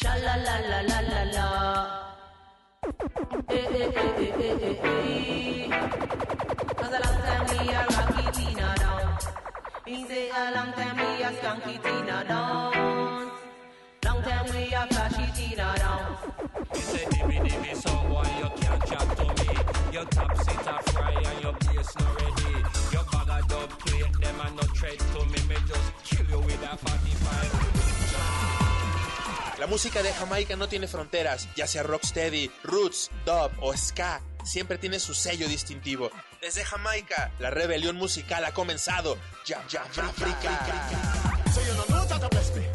Sha la la la la la la. Eh eh eh eh eh eh eh. Cause a long time we a rocky Tina down. Me say a long time we a skunky Tina down. Long time we a flashy Tina down. You say dimmy dimmy, so boy you can't chat to me. Your top seat a fry and your bass not ready. Your bag a dub plate, them a no tread to me. Me just kill you with a 45. La música de Jamaica no tiene fronteras, ya sea rocksteady, roots, dub o ska, siempre tiene su sello distintivo. Desde Jamaica, la rebelión musical ha comenzado. Ya, ya, ya, África. So you don't know that I bless me.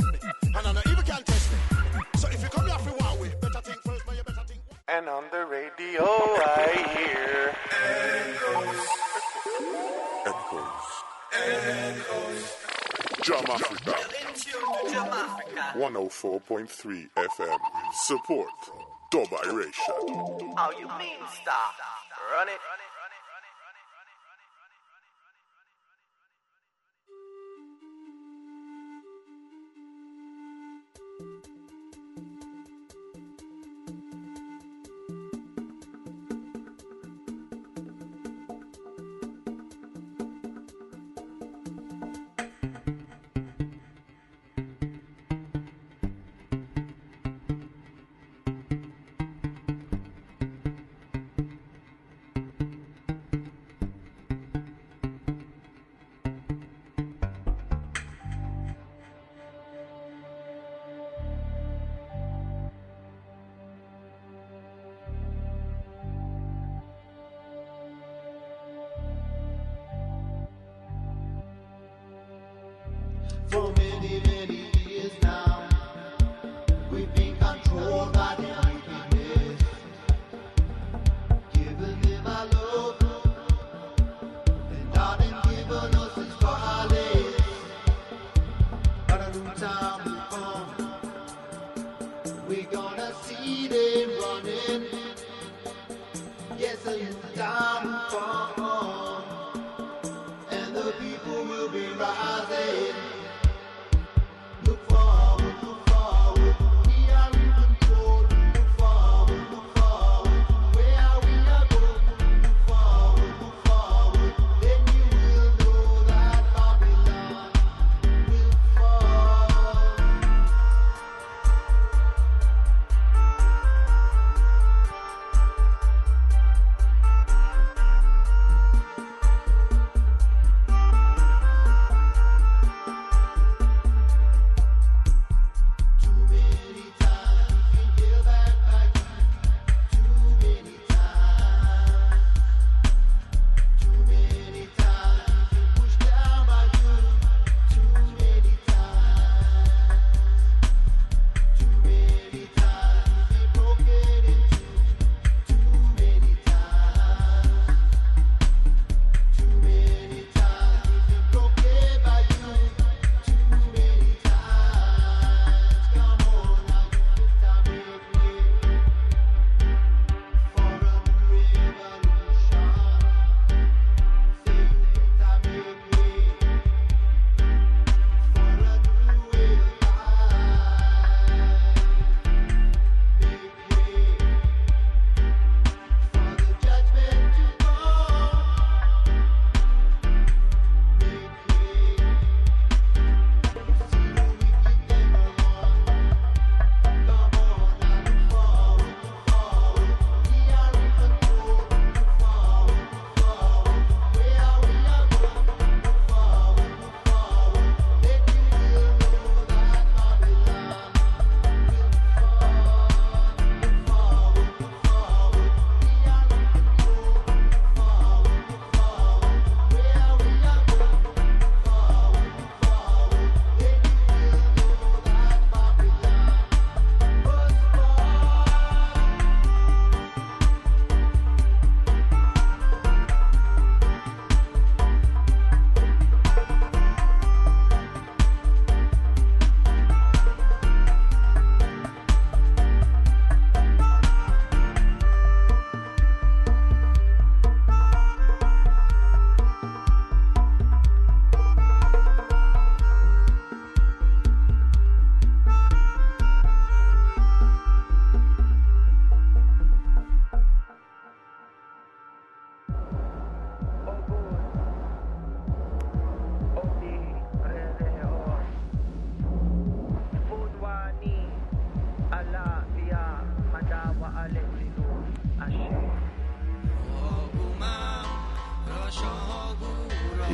And I know evil can't test me. So if you come here for one way, better think first, but you better think. And on the radio I hear Jamafrika. 104.3 FM. Support. Dubairation. How oh, you mean stop? Run it.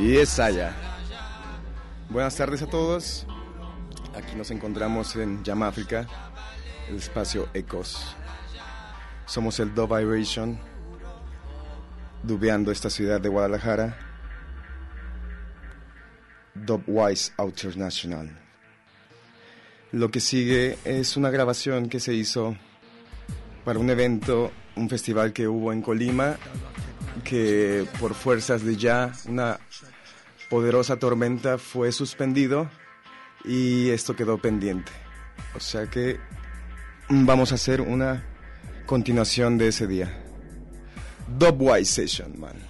Y es allá. Buenas tardes a todos. Aquí nos encontramos en Jam África, el espacio Ecos. Somos el Dub Vibration, dubeando esta ciudad de Guadalajara. Dub Wise International. Lo que sigue es una grabación que se hizo para un evento, un festival que hubo en Colima, que por fuerzas de ya, una poderosa tormenta fue suspendido y esto quedó pendiente. O sea que vamos a hacer una continuación de ese día. Dubwise Session, man.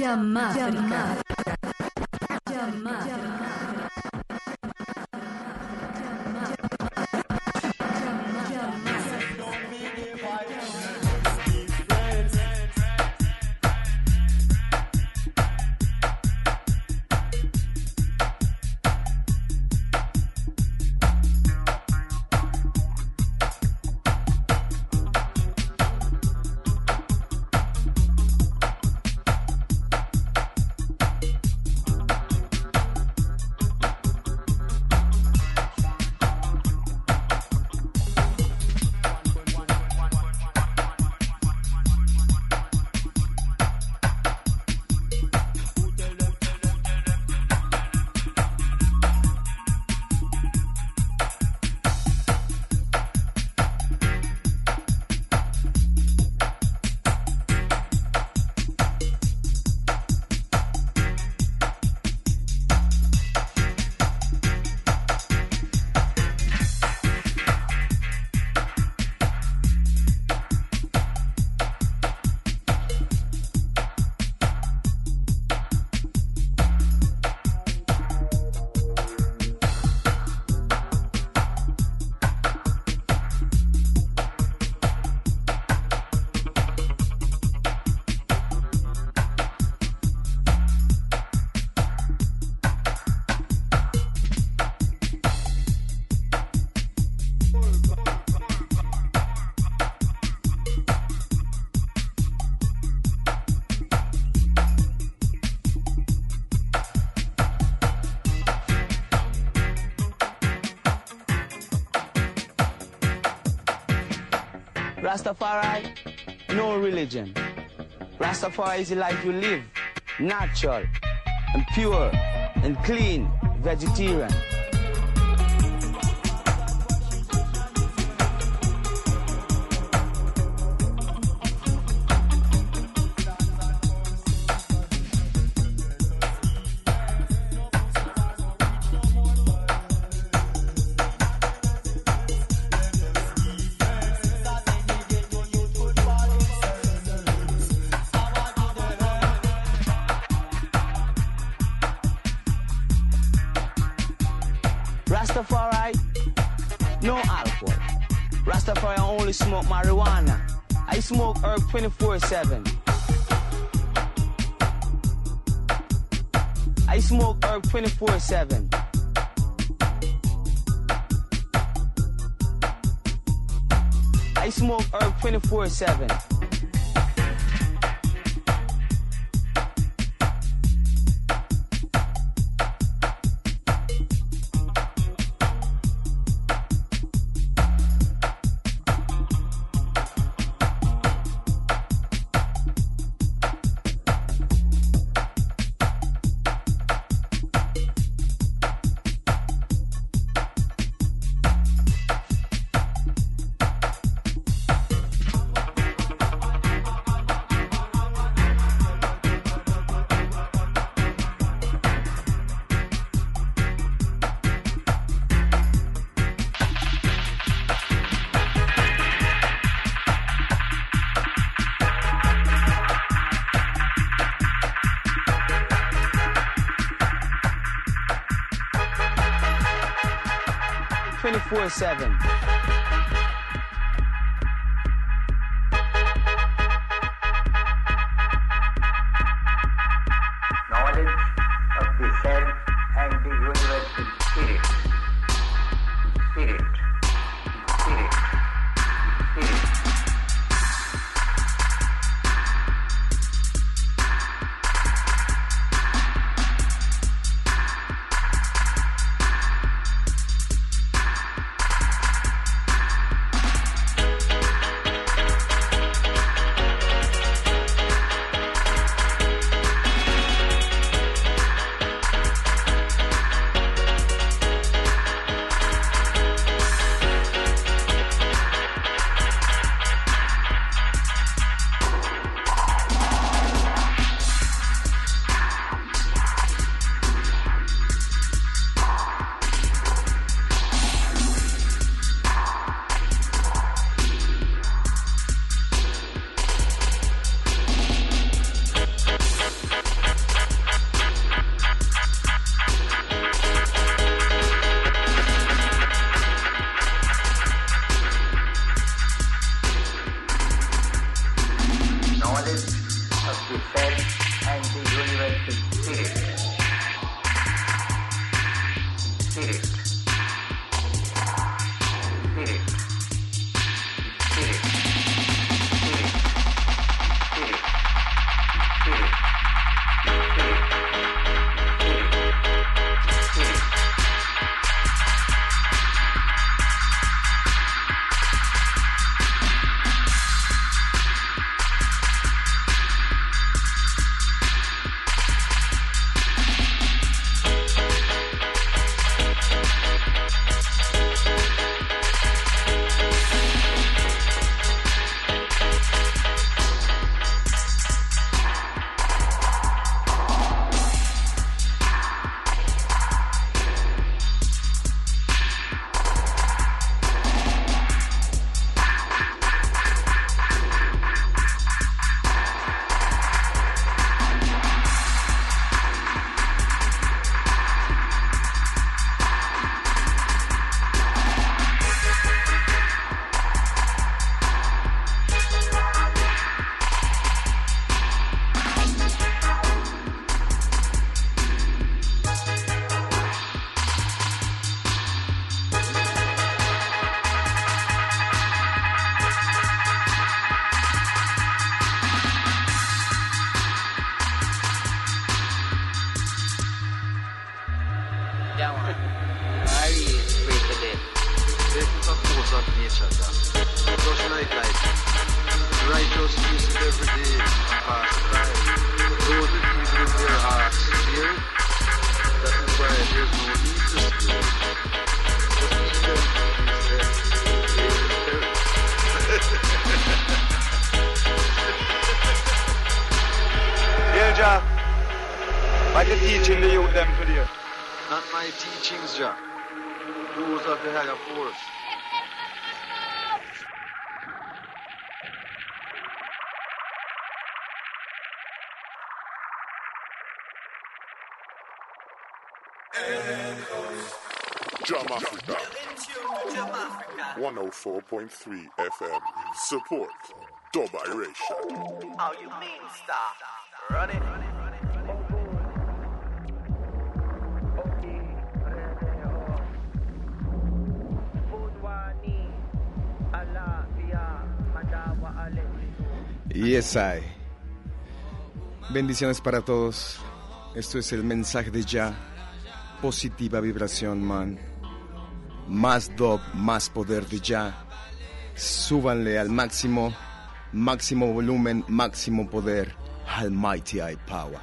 Llamada. Llamada. Llamada. Rastafari, no religion. Rastafari is the life you live, natural and pure and clean, vegetarian. Seven. Seven. 104.3 FM. Support. Dub Iration. How you mean stop? Run it. Yes, I. Bendiciones para todos. Esto es el mensaje de ya. Positiva vibración, man. Más dub, más poder de ya. Súbanle al máximo, máximo volumen, máximo poder. Almighty Eye Power.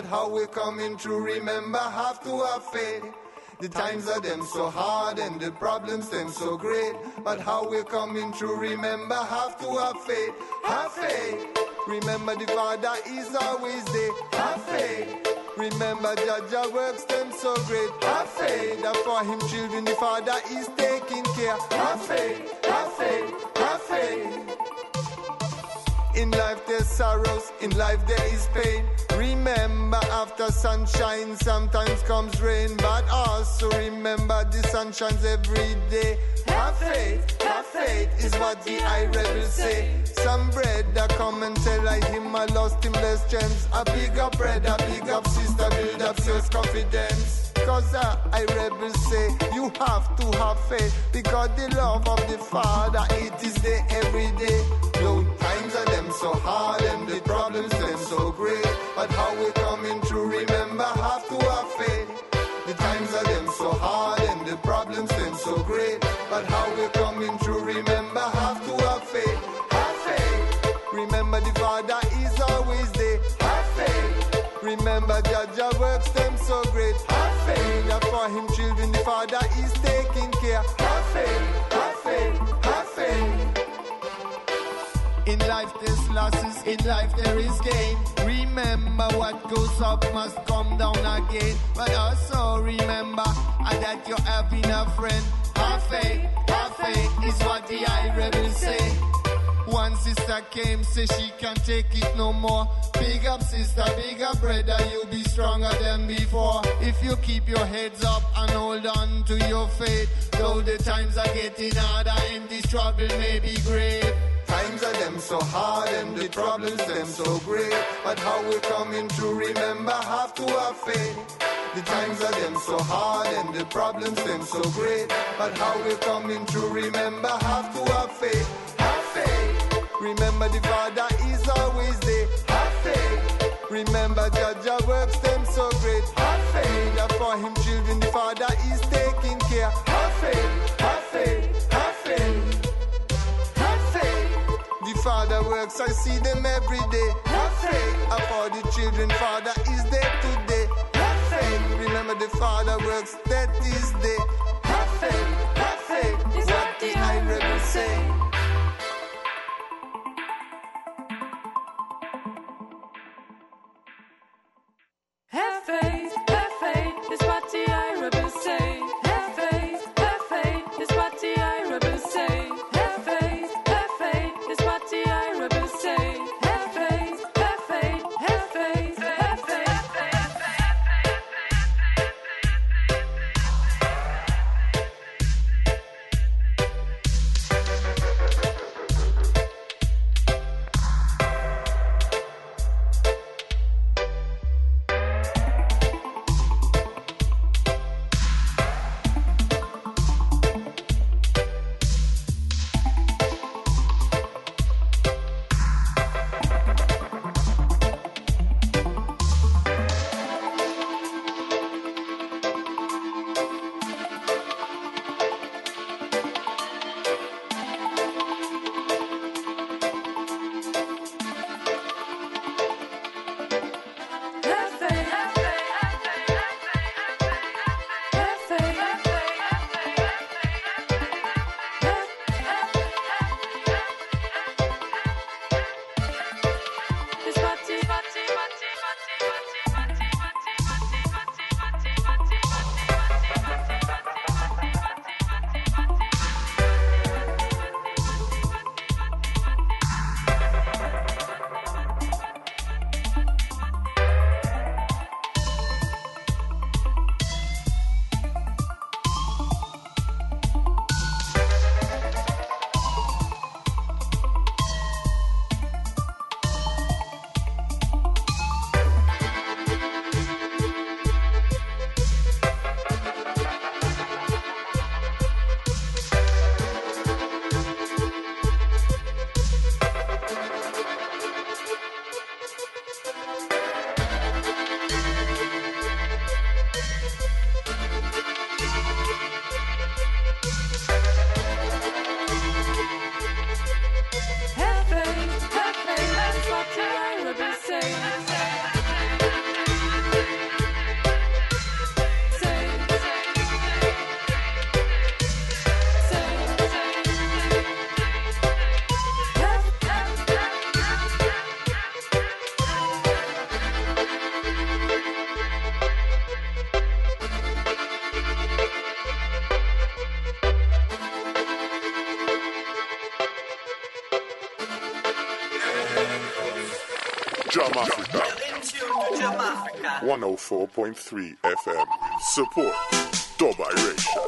But how we coming to remember have to have faith. The times are them so hard and the problems them so great. But how we coming to remember have to have faith. Have faith. Remember the Father is always there. Have faith. Remember Jah Jah works them so great. Have faith that for him children the Father is taking care. Have faith. Have faith. Have faith. In life there's sorrows, in life there is pain. Remember after sunshine sometimes comes rain, but also remember the sun shines every day. Have faith, have faith is what the I rebels say. Some bread that come and tell I him I lost him less chance. A big up bread, a big up sister, build up self confidence. Cause uh, I rebels say you have to have faith because the love of the Father it is there every day. No times are them so hard and the problems them so great, in life there is gain. Remember what goes up must come down again. But also remember uh, that you're having a friend. Have faith, is what the I rebels say. One sister came, say she can't take it no more. Big up sister, big up brother, you'll be stronger than before. If you keep your heads up and hold on to your faith, though the times are getting harder and this trouble may be great. Times are them so hard and the problems them so great. But how we coming to remember have to have faith. The times are them so hard and the problems them so great. But how we coming to remember have to have faith. Remember the Father is always there. Have faith. Remember Jah Jah works them so great. Have faith. That for him children the Father is taking care. Have faith. Have faith. Have faith. Have faith. The Father works, I see them every day. Have faith. And for the children, Father is there today. Have faith. Remember the Father works, that is there. 104.3 FM. Support Dubberation. How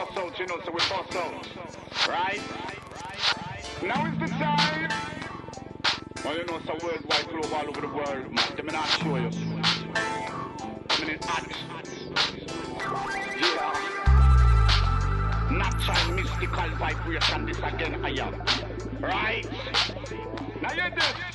Bust out, you know, so we bust out. Right? Now is the time. Well, you know, so worldwide globe all over the world. Man, them not show you. I mean, hot. Yeah. Natural mystical vibration, this again, I am. Right? Now you this.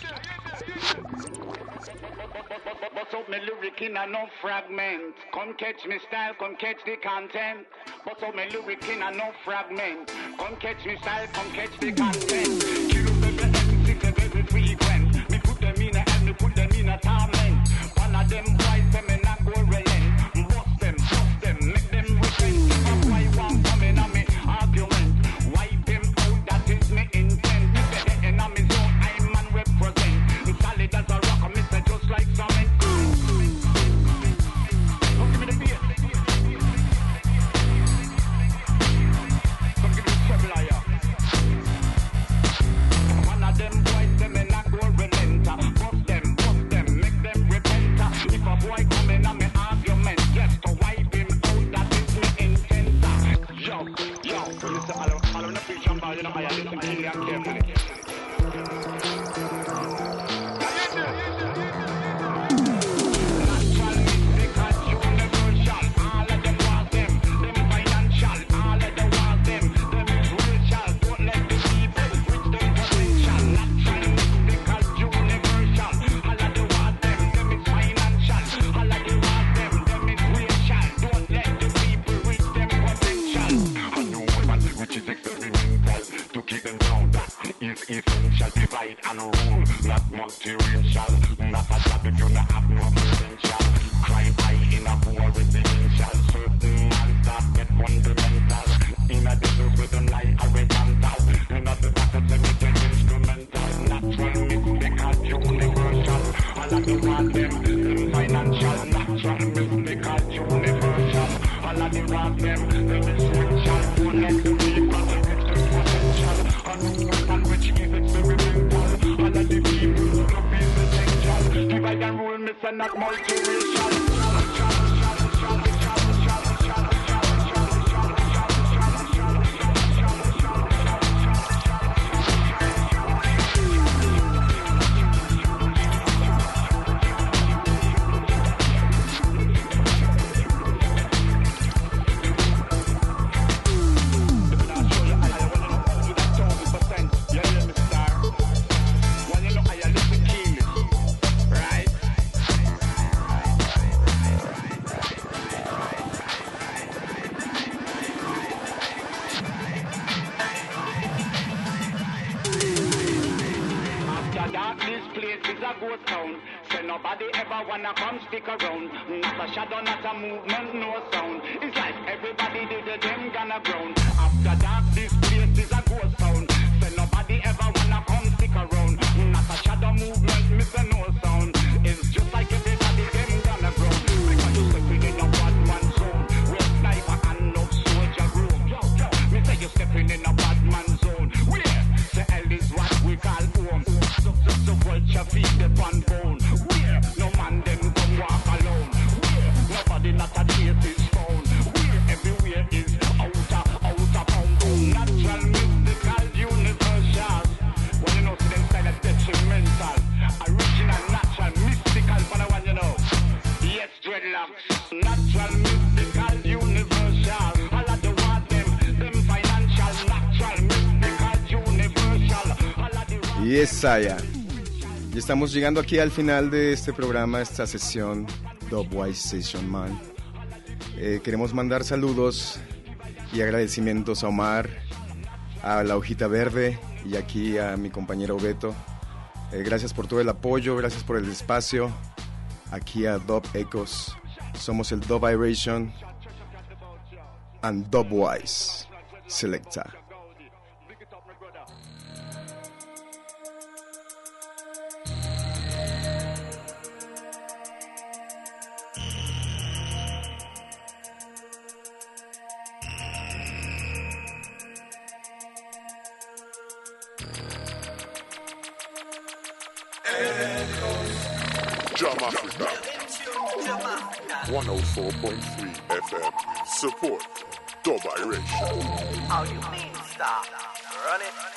But out me lyric in a no fragment. Come catch me style, come catch the content. But out me lyric in a no fragment. Come catch me style, come catch the content. This place is a ghost town. Say nobody ever wanna come stick around. Not a shadow, not a movement, no sound. It's like everybody did the them gonna ground. After dark, this place is a ghost town. Say nobody ever wanna come stick around. Not a shadow movement, miss no sound. All of the Y es Saya. Y estamos llegando aquí al final de este programa, esta sesión Dubwise Session Man. Eh, queremos mandar saludos y agradecimientos a Omar, a la hojita verde y aquí a mi compañero Beto. Eh, gracias por todo el apoyo, gracias por el espacio. Aquí a Dub Ecos. Somos el Dub Vibration and Dubwise Selecta. Africa. 104.3 FM. Support Dub Iration. How you mean stop? Run it.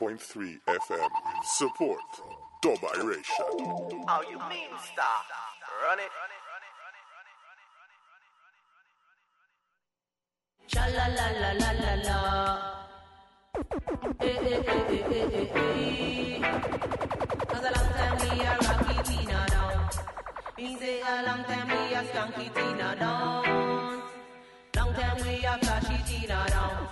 104.3 FM. Support Dub Iration. How you mean stop? Run it. Sha la la la la la la. Eh eh eh eh eh eh eh. Cause a long time we a rocky Tina down. Me say a long time we a skunky Tina down. Long time we a flashy Tina down.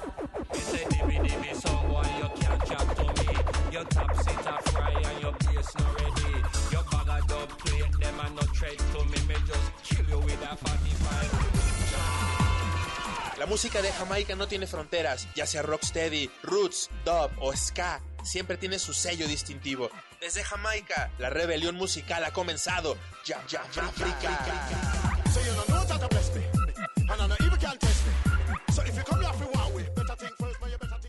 You say dimmy dimmy song boy you can't chat to me Your top seat a fry and your bass not ready Your bag of dub plate them a no tread to me Me just kill you with a 45 música de Jamaica no tiene fronteras, ya sea rocksteady, roots, dub o ska, siempre tiene su sello distintivo. Desde Jamaica, la rebelión musical ha comenzado. Ya, ya, ya, So if you come here for one way,